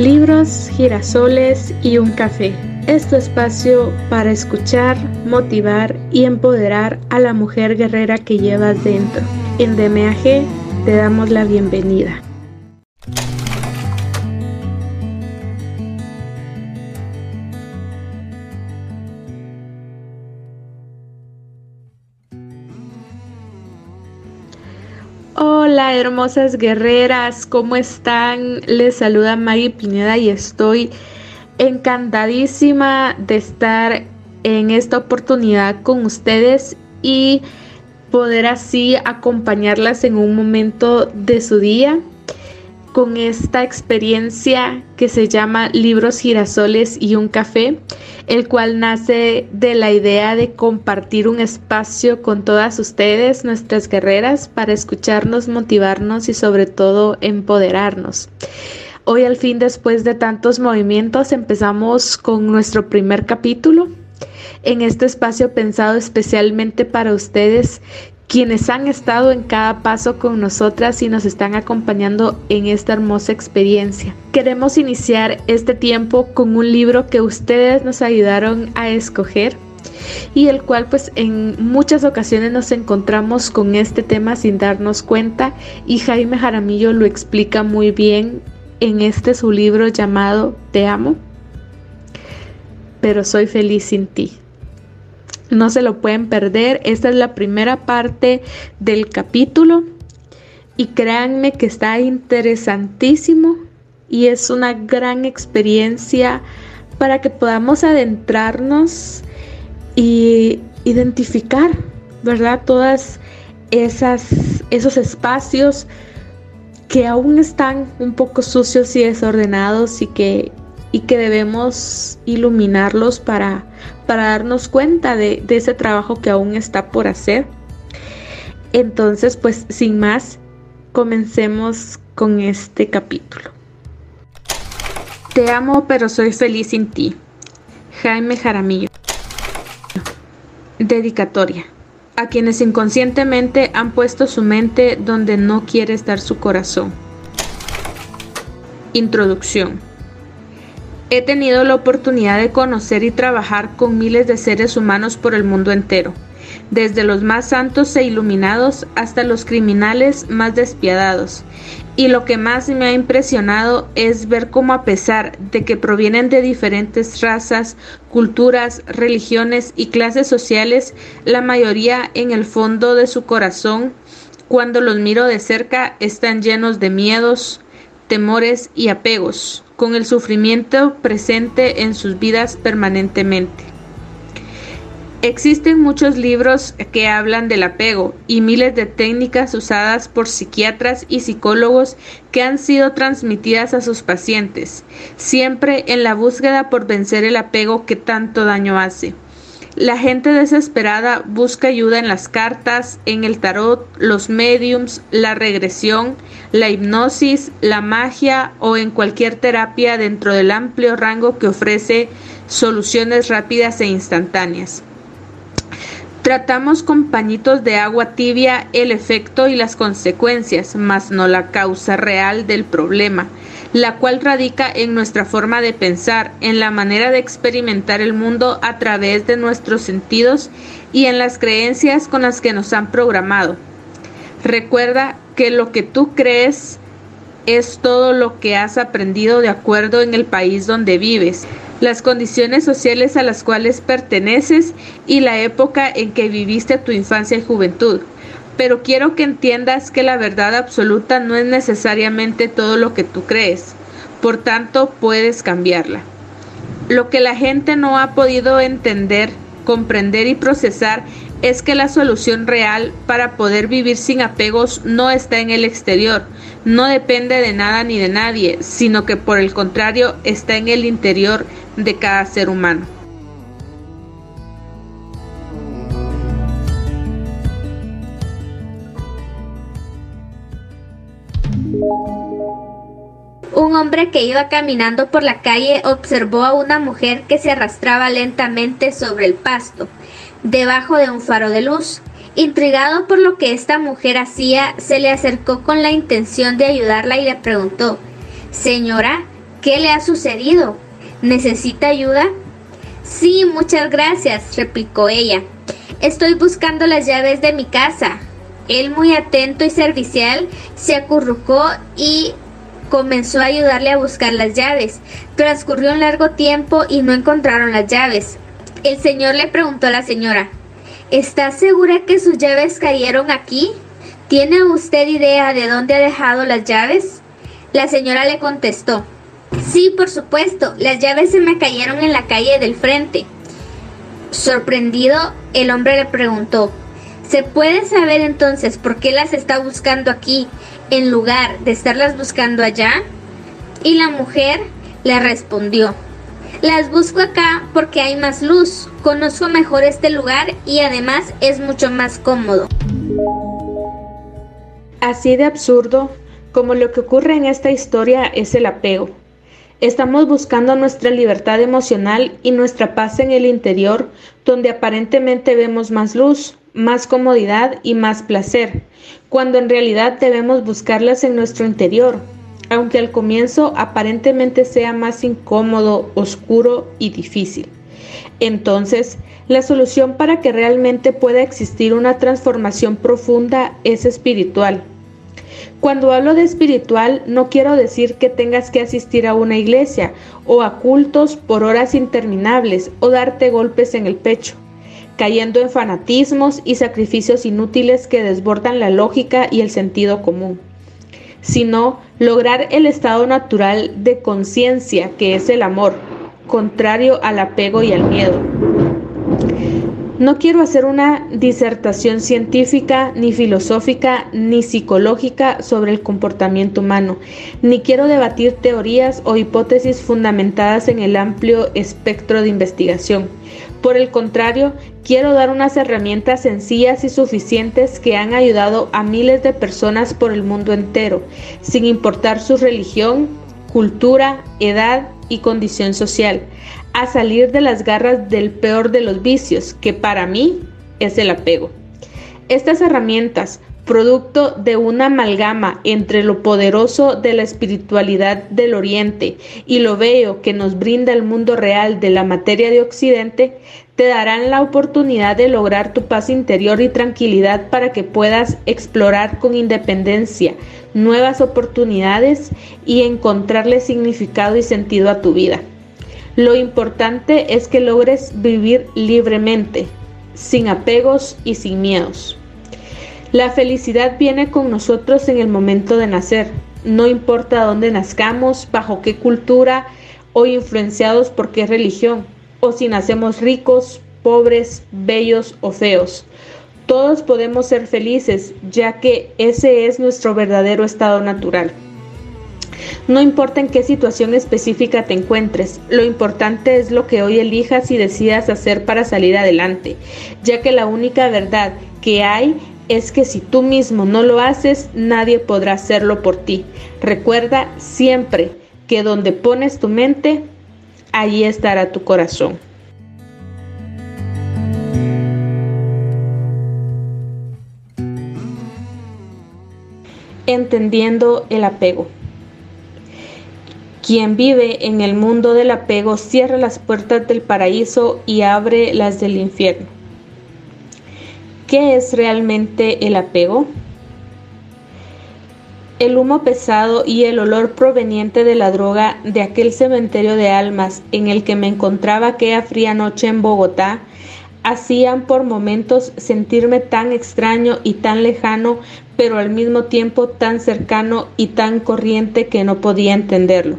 Libros, girasoles y un café. Este espacio para escuchar, motivar y empoderar a la mujer guerrera que llevas dentro. En DMAG te damos la bienvenida. Hola hermosas guerreras, ¿cómo están? Les saluda Maggie Pineda y estoy encantadísima de estar en esta oportunidad con ustedes y poder así acompañarlas en un momento de su día con esta experiencia que se llama Libros Girasoles y un Café, el cual nace de la idea de compartir un espacio con todas ustedes, nuestras guerreras, para escucharnos, motivarnos y sobre todo empoderarnos. Hoy al fin, después de tantos movimientos, empezamos con nuestro primer capítulo en este espacio pensado especialmente para ustedes quienes han estado en cada paso con nosotras y nos están acompañando en esta hermosa experiencia. Queremos iniciar este tiempo con un libro que ustedes nos ayudaron a escoger y el cual pues en muchas ocasiones nos encontramos con este tema sin darnos cuenta y Jaime Jaramillo lo explica muy bien en este su libro llamado Te amo, pero soy feliz sin ti. No se lo pueden perder. Esta es la primera parte del capítulo. Y créanme que está interesantísimo y es una gran experiencia para que podamos adentrarnos y identificar, ¿verdad? Todas esas esos espacios que aún están un poco sucios y desordenados y que y que debemos iluminarlos para, para darnos cuenta de, de ese trabajo que aún está por hacer. Entonces, pues sin más, comencemos con este capítulo. Te amo, pero soy feliz sin ti. Jaime Jaramillo. Dedicatoria. A quienes inconscientemente han puesto su mente donde no quiere estar su corazón. Introducción. He tenido la oportunidad de conocer y trabajar con miles de seres humanos por el mundo entero, desde los más santos e iluminados hasta los criminales más despiadados. Y lo que más me ha impresionado es ver cómo a pesar de que provienen de diferentes razas, culturas, religiones y clases sociales, la mayoría en el fondo de su corazón, cuando los miro de cerca, están llenos de miedos, temores y apegos con el sufrimiento presente en sus vidas permanentemente. Existen muchos libros que hablan del apego y miles de técnicas usadas por psiquiatras y psicólogos que han sido transmitidas a sus pacientes, siempre en la búsqueda por vencer el apego que tanto daño hace. La gente desesperada busca ayuda en las cartas, en el tarot, los mediums, la regresión, la hipnosis, la magia o en cualquier terapia dentro del amplio rango que ofrece soluciones rápidas e instantáneas. Tratamos con pañitos de agua tibia el efecto y las consecuencias, mas no la causa real del problema la cual radica en nuestra forma de pensar, en la manera de experimentar el mundo a través de nuestros sentidos y en las creencias con las que nos han programado. Recuerda que lo que tú crees es todo lo que has aprendido de acuerdo en el país donde vives, las condiciones sociales a las cuales perteneces y la época en que viviste tu infancia y juventud pero quiero que entiendas que la verdad absoluta no es necesariamente todo lo que tú crees, por tanto puedes cambiarla. Lo que la gente no ha podido entender, comprender y procesar es que la solución real para poder vivir sin apegos no está en el exterior, no depende de nada ni de nadie, sino que por el contrario está en el interior de cada ser humano. Un hombre que iba caminando por la calle observó a una mujer que se arrastraba lentamente sobre el pasto, debajo de un faro de luz. Intrigado por lo que esta mujer hacía, se le acercó con la intención de ayudarla y le preguntó Señora, ¿Qué le ha sucedido? ¿Necesita ayuda? Sí, muchas gracias, replicó ella. Estoy buscando las llaves de mi casa. Él, muy atento y servicial, se acurrucó y comenzó a ayudarle a buscar las llaves. Transcurrió un largo tiempo y no encontraron las llaves. El señor le preguntó a la señora, ¿Está segura que sus llaves cayeron aquí? ¿Tiene usted idea de dónde ha dejado las llaves? La señora le contestó, Sí, por supuesto, las llaves se me cayeron en la calle del frente. Sorprendido, el hombre le preguntó, ¿se puede saber entonces por qué las está buscando aquí en lugar de estarlas buscando allá? Y la mujer le respondió, las busco acá porque hay más luz, conozco mejor este lugar y además es mucho más cómodo. Así de absurdo como lo que ocurre en esta historia es el apego. Estamos buscando nuestra libertad emocional y nuestra paz en el interior, donde aparentemente vemos más luz, más comodidad y más placer, cuando en realidad debemos buscarlas en nuestro interior, aunque al comienzo aparentemente sea más incómodo, oscuro y difícil. Entonces, la solución para que realmente pueda existir una transformación profunda es espiritual. Cuando hablo de espiritual, no quiero decir que tengas que asistir a una iglesia o a cultos por horas interminables o darte golpes en el pecho, cayendo en fanatismos y sacrificios inútiles que desbordan la lógica y el sentido común sino lograr el estado natural de conciencia que es el amor, contrario al apego y al miedo. No quiero hacer una disertación científica, ni filosófica, ni psicológica sobre el comportamiento humano, ni quiero debatir teorías o hipótesis fundamentadas en el amplio espectro de investigación. Por el contrario, quiero dar unas herramientas sencillas y suficientes que han ayudado a miles de personas por el mundo entero, sin importar su religión, cultura, edad y condición social, a salir de las garras del peor de los vicios, que para mí es el apego. Estas herramientas, producto de una amalgama entre lo poderoso de la espiritualidad del Oriente y lo bello que nos brinda el mundo real de la materia de Occidente, te darán la oportunidad de lograr tu paz interior y tranquilidad para que puedas explorar con independencia nuevas oportunidades y encontrarle significado y sentido a tu vida. Lo importante es que logres vivir libremente, sin apegos y sin miedos. La felicidad viene con nosotros en el momento de nacer, no importa dónde nazcamos, bajo qué cultura o influenciados por qué religión, o si nacemos ricos, pobres, bellos o feos. Todos podemos ser felices, ya que ese es nuestro verdadero estado natural. No importa en qué situación específica te encuentres, lo importante es lo que hoy elijas y decidas hacer para salir adelante, ya que la única verdad que hay es que si tú mismo no lo haces, nadie podrá hacerlo por ti. Recuerda siempre que donde pones tu mente, allí estará tu corazón. Entendiendo el apego. Quien vive en el mundo del apego cierra las puertas del paraíso y abre las del infierno. ¿Qué es realmente el apego? El humo pesado y el olor proveniente de la droga de aquel cementerio de almas en el que me encontraba aquella fría noche en Bogotá hacían por momentos sentirme tan extraño y tan lejano, pero al mismo tiempo tan cercano y tan corriente que no podía entenderlo.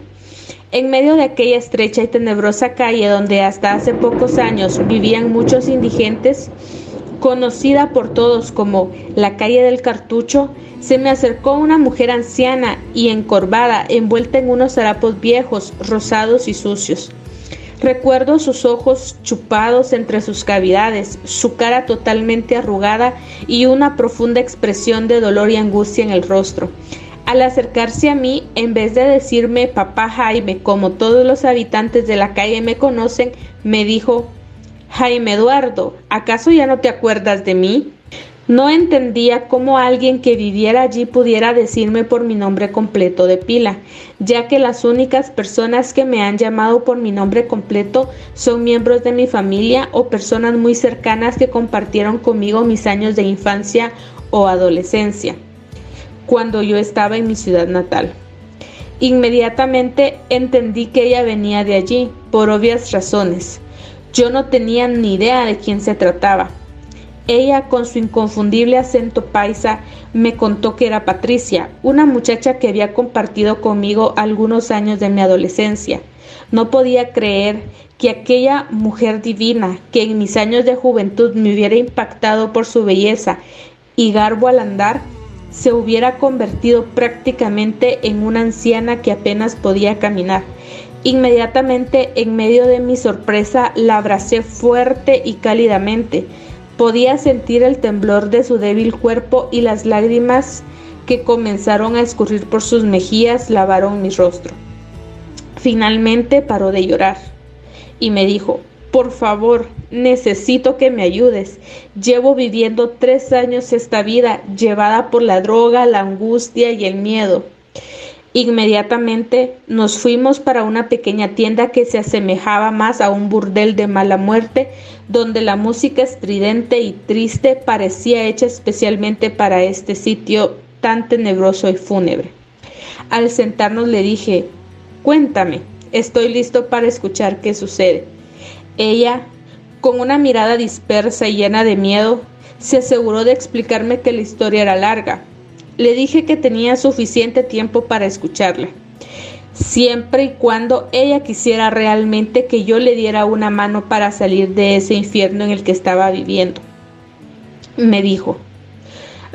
En medio de aquella estrecha y tenebrosa calle donde hasta hace pocos años vivían muchos indigentes, conocida por todos como la calle del cartucho, se me acercó una mujer anciana y encorvada, envuelta en unos harapos viejos, rosados y sucios. Recuerdo sus ojos chupados entre sus cavidades, su cara totalmente arrugada y una profunda expresión de dolor y angustia en el rostro. Al acercarse a mí, en vez de decirme papá Jaime, como todos los habitantes de la calle me conocen, me dijo Jaime Eduardo, ¿acaso ya no te acuerdas de mí? No entendía cómo alguien que viviera allí pudiera decirme por mi nombre completo de pila, ya que las únicas personas que me han llamado por mi nombre completo son miembros de mi familia o personas muy cercanas que compartieron conmigo mis años de infancia o adolescencia, cuando yo estaba en mi ciudad natal. Inmediatamente entendí que ella venía de allí, por obvias razones. Yo no tenía ni idea de quién se trataba ella, con su inconfundible acento paisa, me contó que era Patricia, una muchacha que había compartido conmigo algunos años de mi adolescencia. No podía creer que aquella mujer divina, que en mis años de juventud me hubiera impactado por su belleza y garbo al andar, se hubiera convertido prácticamente en una anciana que apenas podía caminar. Inmediatamente, en medio de mi sorpresa, la abracé fuerte y cálidamente. Podía sentir el temblor de su débil cuerpo y las lágrimas que comenzaron a escurrir por sus mejillas lavaron mi rostro. Finalmente paró de llorar y me dijo, por favor, necesito que me ayudes. Llevo viviendo tres años esta vida llevada por la droga, la angustia y el miedo. Inmediatamente nos fuimos para una pequeña tienda que se asemejaba más a un burdel de mala muerte, donde la música estridente y triste parecía hecha especialmente para este sitio tan tenebroso y fúnebre. Al sentarnos le dije, cuéntame, estoy listo para escuchar qué sucede. Ella, con una mirada dispersa y llena de miedo, se aseguró de explicarme que la historia era larga, le dije que tenía suficiente tiempo para escucharla, siempre y cuando ella quisiera realmente que yo le diera una mano para salir de ese infierno en el que estaba viviendo. Me dijo,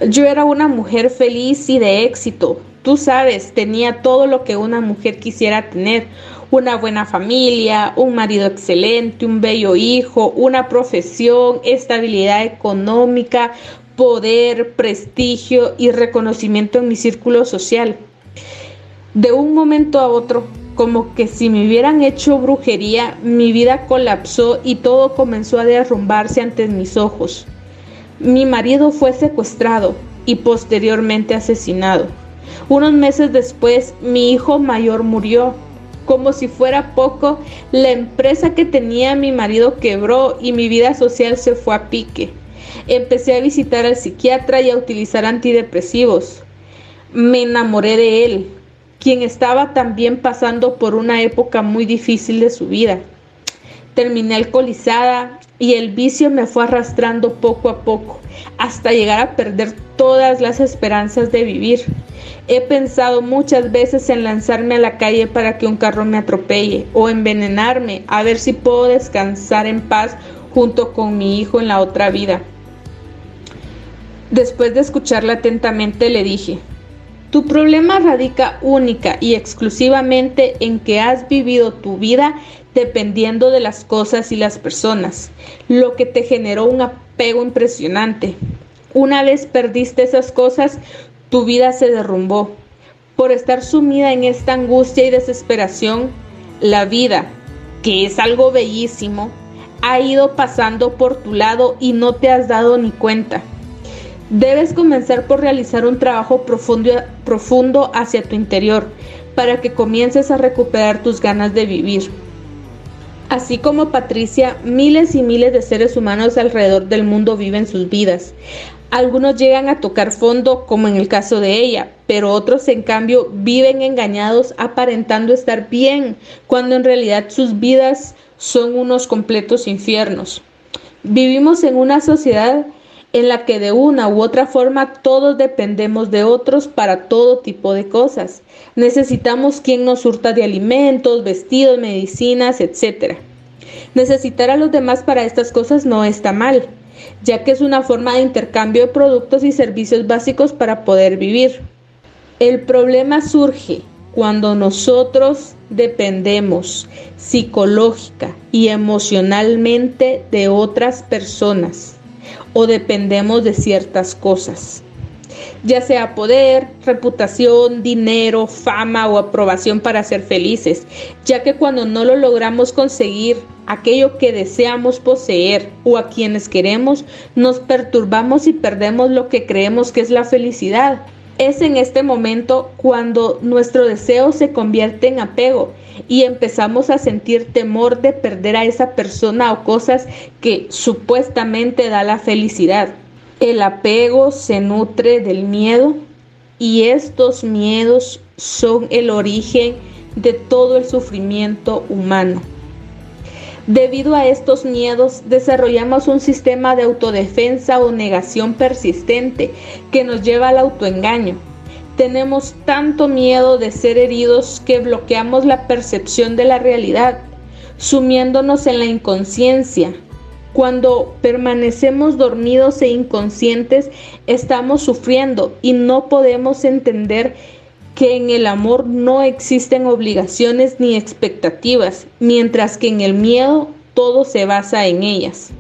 yo era una mujer feliz y de éxito. Tú sabes, tenía todo lo que una mujer quisiera tener. Una buena familia, un marido excelente, un bello hijo, una profesión, estabilidad económica, poder, prestigio y reconocimiento en mi círculo social. De un momento a otro, como que si me hubieran hecho brujería, mi vida colapsó y todo comenzó a derrumbarse ante mis ojos. Mi marido fue secuestrado y posteriormente asesinado. Unos meses después, mi hijo mayor murió. Como si fuera poco, la empresa que tenía mi marido quebró y mi vida social se fue a pique. Empecé a visitar al psiquiatra y a utilizar antidepresivos. Me enamoré de él, quien estaba también pasando por una época muy difícil de su vida. Terminé alcoholizada y el vicio me fue arrastrando poco a poco hasta llegar a perder todas las esperanzas de vivir. He pensado muchas veces en lanzarme a la calle para que un carro me atropelle o envenenarme a ver si puedo descansar en paz junto con mi hijo en la otra vida. Después de escucharla atentamente le dije, tu problema radica única y exclusivamente en que has vivido tu vida dependiendo de las cosas y las personas, lo que te generó un apego impresionante. Una vez perdiste esas cosas, tu vida se derrumbó. Por estar sumida en esta angustia y desesperación, la vida, que es algo bellísimo, ha ido pasando por tu lado y no te has dado ni cuenta. Debes comenzar por realizar un trabajo profundo, profundo hacia tu interior para que comiences a recuperar tus ganas de vivir. Así como Patricia, miles y miles de seres humanos alrededor del mundo viven sus vidas. Algunos llegan a tocar fondo, como en el caso de ella, pero otros en cambio viven engañados aparentando estar bien, cuando en realidad sus vidas son unos completos infiernos. Vivimos en una sociedad en la que de una u otra forma todos dependemos de otros para todo tipo de cosas. Necesitamos quien nos surta de alimentos, vestidos, medicinas, etc. Necesitar a los demás para estas cosas no está mal, ya que es una forma de intercambio de productos y servicios básicos para poder vivir. El problema surge cuando nosotros dependemos psicológica y emocionalmente de otras personas o dependemos de ciertas cosas. ya sea poder, reputación, dinero, fama o aprobación para ser felices, ya que cuando no lo logramos conseguir, aquello que deseamos poseer o a quienes queremos, nos perturbamos y perdemos lo que creemos que es la felicidad. Es en este momento cuando nuestro deseo se convierte en apego y empezamos a sentir temor de perder a esa persona o cosas que supuestamente da la felicidad. El apego se nutre del miedo y estos miedos son el origen de todo el sufrimiento humano. Debido a estos miedos, desarrollamos un sistema de autodefensa o negación persistente que nos lleva al autoengaño. Tenemos tanto miedo de ser heridos que bloqueamos la percepción de la realidad, sumiéndonos en la inconsciencia. Cuando permanecemos dormidos e inconscientes, estamos sufriendo y no podemos entender que en el amor no existen obligaciones ni expectativas, mientras que en el miedo todo se basa en ellas.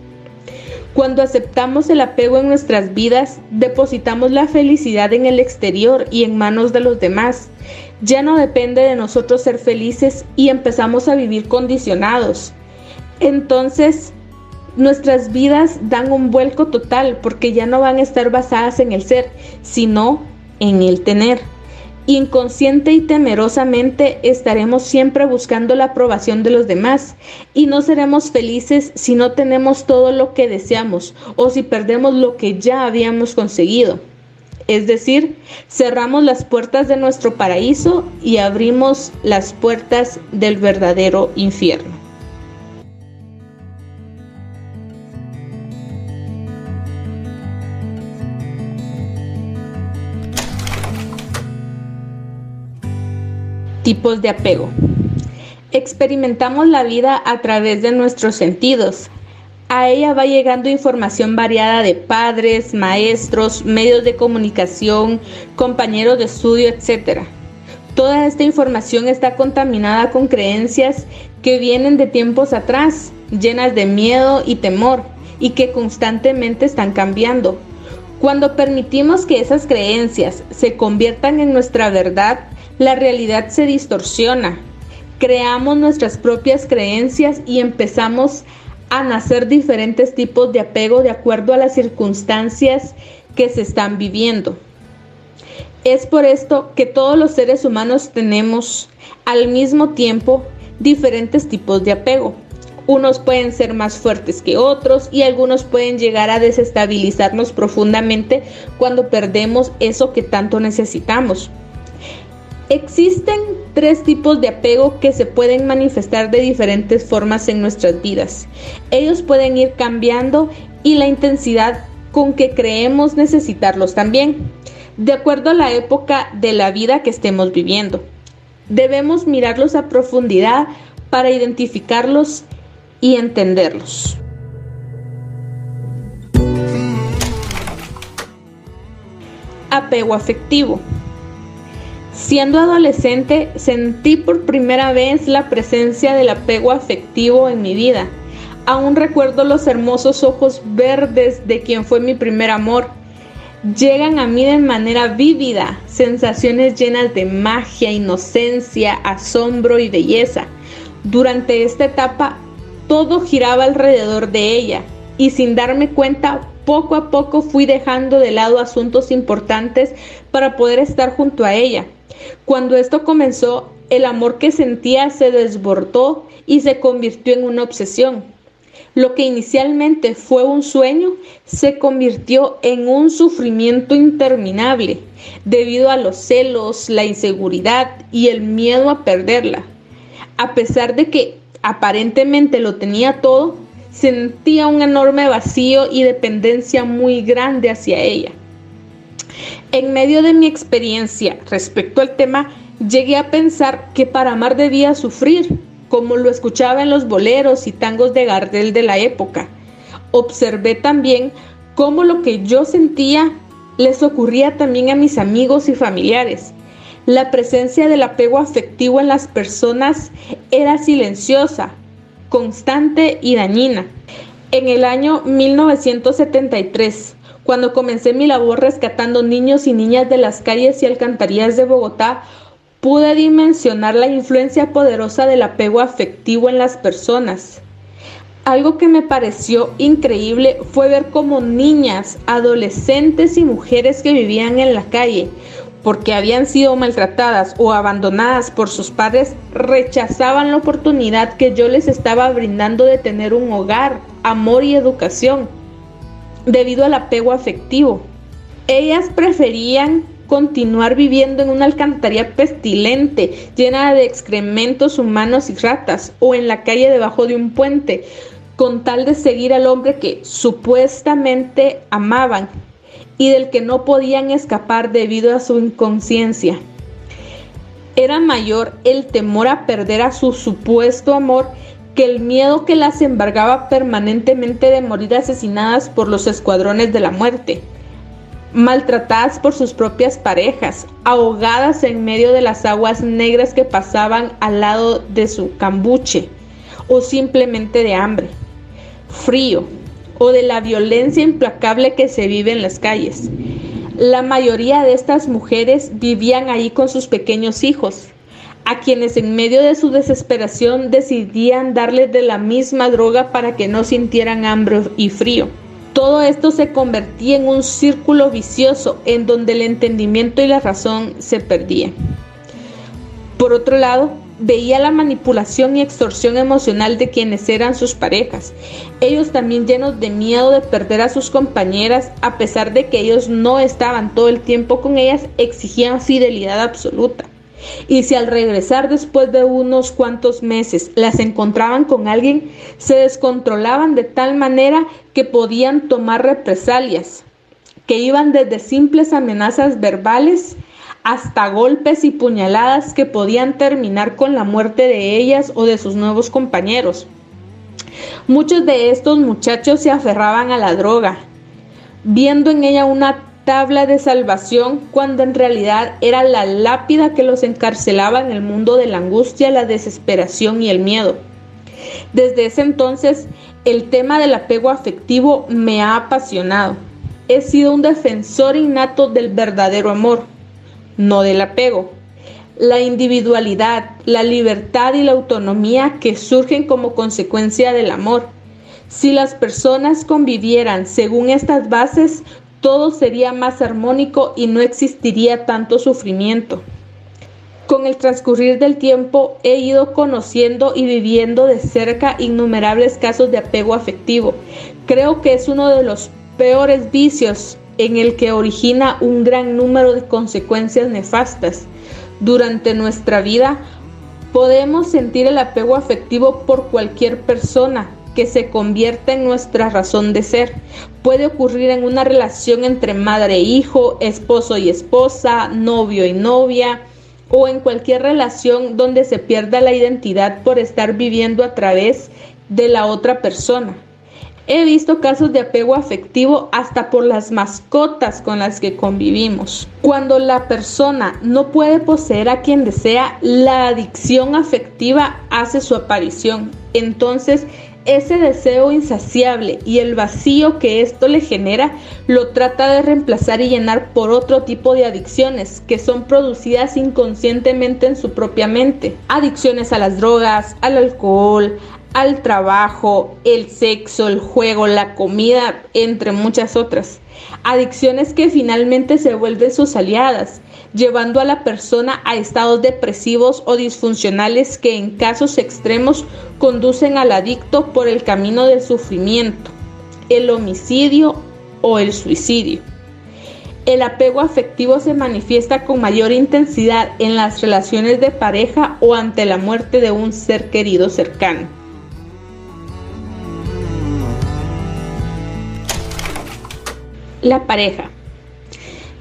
Cuando aceptamos el apego en nuestras vidas, depositamos la felicidad en el exterior y en manos de los demás. Ya no depende de nosotros ser felices y empezamos a vivir condicionados. Entonces, nuestras vidas dan un vuelco total porque ya no van a estar basadas en el ser, sino en el tener. Inconsciente y temerosamente estaremos siempre buscando la aprobación de los demás y no seremos felices si no tenemos todo lo que deseamos o si perdemos lo que ya habíamos conseguido. Es decir, cerramos las puertas de nuestro paraíso y abrimos las puertas del verdadero infierno. Tipos de apego. Experimentamos la vida a través de nuestros sentidos. A ella va llegando información variada de padres, maestros, medios de comunicación, compañeros de estudio, etc. Toda esta información está contaminada con creencias que vienen de tiempos atrás, llenas de miedo y temor, y que constantemente están cambiando. Cuando permitimos que esas creencias se conviertan en nuestra verdad, la realidad se distorsiona. Creamos nuestras propias creencias y empezamos a nacer diferentes tipos de apego de acuerdo a las circunstancias que se están viviendo. Es por esto que todos los seres humanos tenemos al mismo tiempo diferentes tipos de apego. Unos pueden ser más fuertes que otros y algunos pueden llegar a desestabilizarnos profundamente cuando perdemos eso que tanto necesitamos. Existen tres tipos de apego que se pueden manifestar de diferentes formas en nuestras vidas. Ellos pueden ir cambiando y la intensidad con que creemos necesitarlos también, de acuerdo a la época de la vida que estemos viviendo. Debemos mirarlos a profundidad para identificarlos y entenderlos. Apego afectivo. Siendo adolescente, sentí por primera vez la presencia del apego afectivo en mi vida. Aún recuerdo los hermosos ojos verdes de quien fue mi primer amor. Llegan a mí de manera vívida, sensaciones llenas de magia, inocencia, asombro y belleza. Durante esta etapa, todo giraba alrededor de ella y sin darme cuenta, poco a poco fui dejando de lado asuntos importantes para poder estar junto a ella. Cuando esto comenzó, el amor que sentía se desbordó y se convirtió en una obsesión. Lo que inicialmente fue un sueño se convirtió en un sufrimiento interminable debido a los celos, la inseguridad y el miedo a perderla. A pesar de que aparentemente lo tenía todo, sentía un enorme vacío y dependencia muy grande hacia ella. En medio de mi experiencia respecto al tema, llegué a pensar que para amar debía sufrir, como lo escuchaba en los boleros y tangos de Gardel de la época. Observé también cómo lo que yo sentía les ocurría también a mis amigos y familiares. La presencia del apego afectivo en las personas era silenciosa, constante y dañina. En el año 1973, Cuando comencé mi labor rescatando niños y niñas de las calles y alcantarillas de Bogotá, pude dimensionar la influencia poderosa del apego afectivo en las personas. Algo que me pareció increíble fue ver cómo niñas, adolescentes y mujeres que vivían en la calle porque habían sido maltratadas o abandonadas por sus padres, rechazaban la oportunidad que yo les estaba brindando de tener un hogar, amor y educación, debido al apego afectivo. Ellas preferían continuar viviendo en una alcantarilla pestilente, llena de excrementos humanos y ratas, o en la calle debajo de un puente, con tal de seguir al hombre que supuestamente amaban y del que no podían escapar debido a su inconsciencia. Era mayor el temor a perder a su supuesto amor que el miedo que las embargaba permanentemente de morir asesinadas por los escuadrones de la muerte, maltratadas por sus propias parejas, ahogadas en medio de las aguas negras que pasaban al lado de su cambuche, o simplemente de hambre, frío, o de la violencia implacable que se vive en las calles. La mayoría de estas mujeres vivían ahí con sus pequeños hijos, a quienes en medio de su desesperación decidían darles de la misma droga para que no sintieran hambre y frío. Todo esto se convertía en un círculo vicioso en donde el entendimiento y la razón se perdían. Por otro lado, veía la manipulación y extorsión emocional de quienes eran sus parejas. Ellos también llenos de miedo de perder a sus compañeras, a pesar de que ellos no estaban todo el tiempo con ellas, exigían fidelidad absoluta. Y si al regresar después de unos cuantos meses las encontraban con alguien, se descontrolaban de tal manera que podían tomar represalias, que iban desde simples amenazas verbales hasta golpes y puñaladas que podían terminar con la muerte de ellas o de sus nuevos compañeros. Muchos de estos muchachos se aferraban a la droga, viendo en ella una tabla de salvación cuando en realidad era la lápida que los encarcelaba en el mundo de la angustia, la desesperación y el miedo. Desde ese entonces, el tema del apego afectivo me ha apasionado. He sido un defensor innato del verdadero amor no del apego. La individualidad, la libertad y la autonomía que surgen como consecuencia del amor. Si las personas convivieran según estas bases, todo sería más armónico y no existiría tanto sufrimiento. Con el transcurrir del tiempo he ido conociendo y viviendo de cerca innumerables casos de apego afectivo. Creo que es uno de los peores vicios en el que origina un gran número de consecuencias nefastas. Durante nuestra vida podemos sentir el apego afectivo por cualquier persona que se convierta en nuestra razón de ser. Puede ocurrir en una relación entre madre e hijo, esposo y esposa, novio y novia, o en cualquier relación donde se pierda la identidad por estar viviendo a través de la otra persona. He visto casos de apego afectivo hasta por las mascotas con las que convivimos. Cuando la persona no puede poseer a quien desea, la adicción afectiva hace su aparición. Entonces, ese deseo insaciable y el vacío que esto le genera lo trata de reemplazar y llenar por otro tipo de adicciones que son producidas inconscientemente en su propia mente. Adicciones a las drogas, al alcohol, al trabajo, el sexo, el juego, la comida, entre muchas otras. Adicciones que finalmente se vuelven sus aliadas, llevando a la persona a estados depresivos o disfuncionales que en casos extremos conducen al adicto por el camino del sufrimiento, el homicidio o el suicidio. El apego afectivo se manifiesta con mayor intensidad en las relaciones de pareja o ante la muerte de un ser querido cercano. La pareja.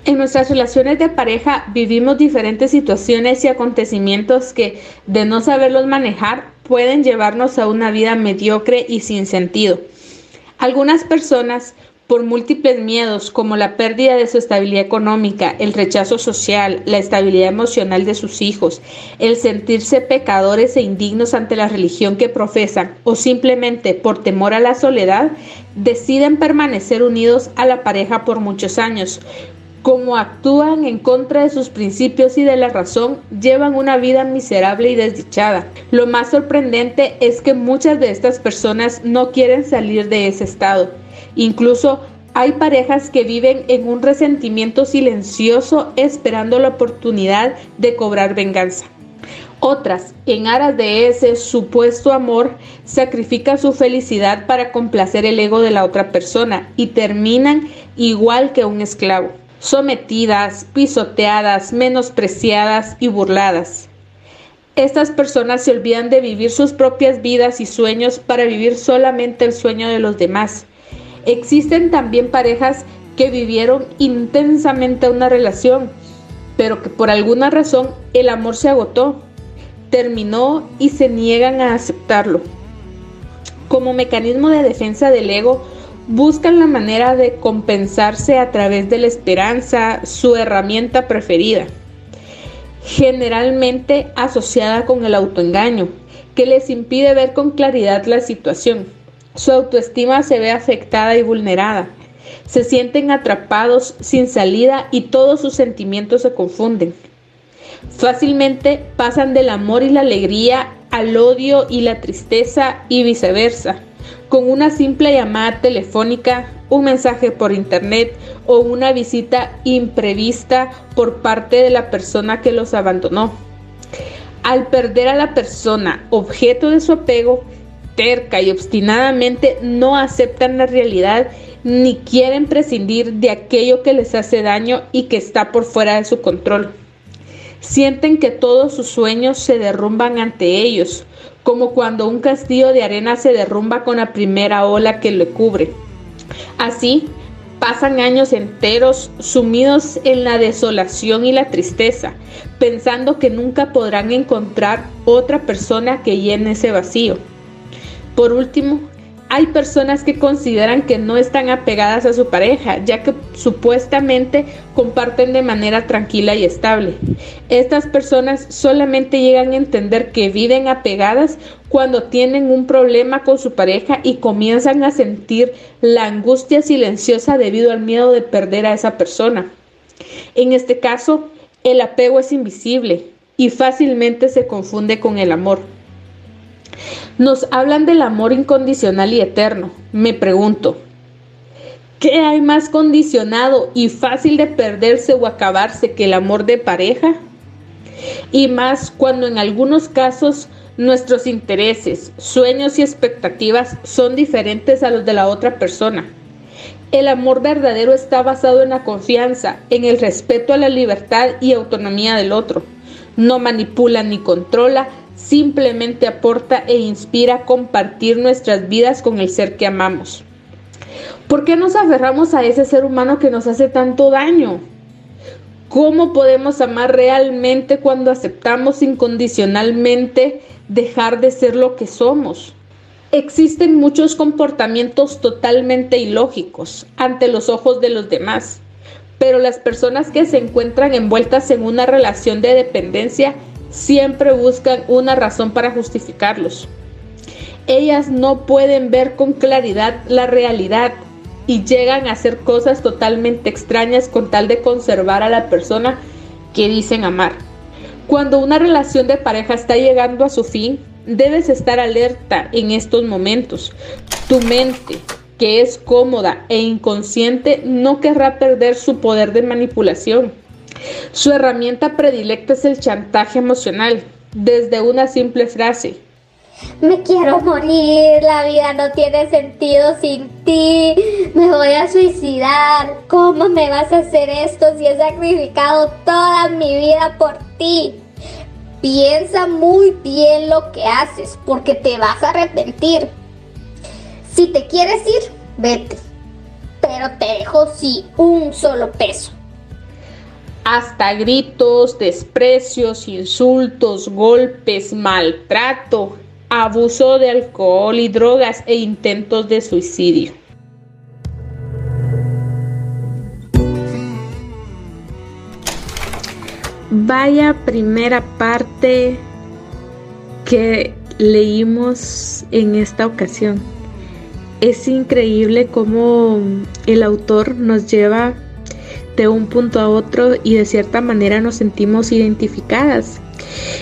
En nuestras relaciones de pareja vivimos diferentes situaciones y acontecimientos que, de no saberlos manejar, pueden llevarnos a una vida mediocre y sin sentido. Algunas personas por múltiples miedos como la pérdida de su estabilidad económica, el rechazo social, la estabilidad emocional de sus hijos, el sentirse pecadores e indignos ante la religión que profesan o simplemente por temor a la soledad, deciden permanecer unidos a la pareja por muchos años. Como actúan en contra de sus principios y de la razón, llevan una vida miserable y desdichada. Lo más sorprendente es que muchas de estas personas no quieren salir de ese estado Incluso hay parejas que viven en un resentimiento silencioso esperando la oportunidad de cobrar venganza. Otras, en aras de ese supuesto amor, sacrifican su felicidad para complacer el ego de la otra persona y terminan igual que un esclavo, sometidas, pisoteadas, menospreciadas y burladas. Estas personas se olvidan de vivir sus propias vidas y sueños para vivir solamente el sueño de los demás Existen también parejas que vivieron intensamente una relación, pero que por alguna razón el amor se agotó, terminó y se niegan a aceptarlo. Como mecanismo de defensa del ego, buscan la manera de compensarse a través de la esperanza, su herramienta preferida, generalmente asociada con el autoengaño, que les impide ver con claridad la situación. Su autoestima se ve afectada y vulnerada. Se sienten atrapados sin salida y todos sus sentimientos se confunden. Fácilmente pasan del amor y la alegría al odio y la tristeza y viceversa. Con una simple llamada telefónica, un mensaje por internet o una visita imprevista por parte de la persona que los abandonó. Al perder a la persona objeto de su apego, terca y obstinadamente no aceptan la realidad ni quieren prescindir de aquello que les hace daño y que está por fuera de su control. Sienten que todos sus sueños se derrumban ante ellos, como cuando un castillo de arena se derrumba con la primera ola que le cubre. Así, pasan años enteros sumidos en la desolación y la tristeza, pensando que nunca podrán encontrar otra persona que llene ese vacío. Por último, hay personas que consideran que no están apegadas a su pareja, ya que supuestamente comparten de manera tranquila y estable. Estas personas solamente llegan a entender que viven apegadas cuando tienen un problema con su pareja y comienzan a sentir la angustia silenciosa debido al miedo de perder a esa persona. En este caso, el apego es invisible y fácilmente se confunde con el amor. Nos hablan del amor incondicional y eterno. Me pregunto, ¿qué hay más condicionado y fácil de perderse o acabarse que el amor de pareja? Y más cuando en algunos casos nuestros intereses, sueños y expectativas son diferentes a los de la otra persona. El amor verdadero está basado en la confianza, en el respeto a la libertad y autonomía del otro. No manipula ni controla, simplemente aporta e inspira a compartir nuestras vidas con el ser que amamos. ¿Por qué nos aferramos a ese ser humano que nos hace tanto daño? ¿Cómo podemos amar realmente cuando aceptamos incondicionalmente dejar de ser lo que somos? Existen muchos comportamientos totalmente ilógicos ante los ojos de los demás, pero las personas que se encuentran envueltas en una relación de dependencia siempre buscan una razón para justificarlos. Ellas no pueden ver con claridad la realidad y llegan a hacer cosas totalmente extrañas con tal de conservar a la persona que dicen amar. Cuando una relación de pareja está llegando a su fin, debes estar alerta en estos momentos. Tu mente, que es cómoda e inconsciente, no querrá perder su poder de manipulación su herramienta predilecta es el chantaje emocional, desde una simple frase. Me quiero morir, la vida no tiene sentido sin ti, me voy a suicidar, ¿cómo me vas a hacer esto si he sacrificado toda mi vida por ti? Piensa muy bien lo que haces porque te vas a arrepentir. Si te quieres ir, vete, pero te dejo sin un solo peso hasta gritos, desprecios, insultos, golpes, maltrato, abuso de alcohol y drogas e intentos de suicidio. Vaya primera parte que leímos en esta ocasión. Es increíble cómo el autor nos lleva de un punto a otro y de cierta manera nos sentimos identificadas.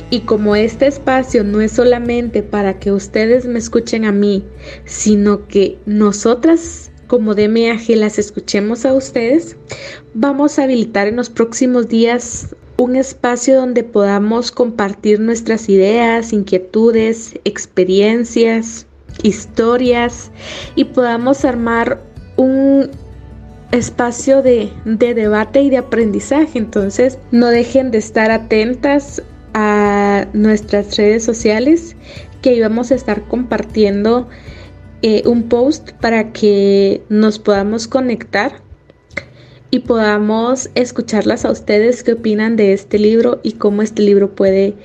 Y como este espacio no es solamente para que ustedes me escuchen a mí, sino que nosotras como DMAG las escuchemos a ustedes, vamos a habilitar en los próximos días un espacio donde podamos compartir nuestras ideas, inquietudes, experiencias, historias y podamos armar un espacio de, debate y de aprendizaje. Entonces, no dejen de estar atentas a nuestras redes sociales que ahí vamos a estar compartiendo eh, un post para que nos podamos conectar y podamos escucharlas a ustedes qué opinan de este libro y cómo este libro puede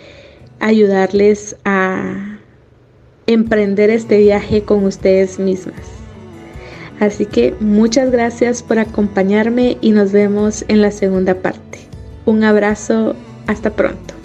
ayudarles a emprender este viaje con ustedes mismas. Así que muchas gracias por acompañarme y nos vemos en la segunda parte. Un abrazo, hasta pronto.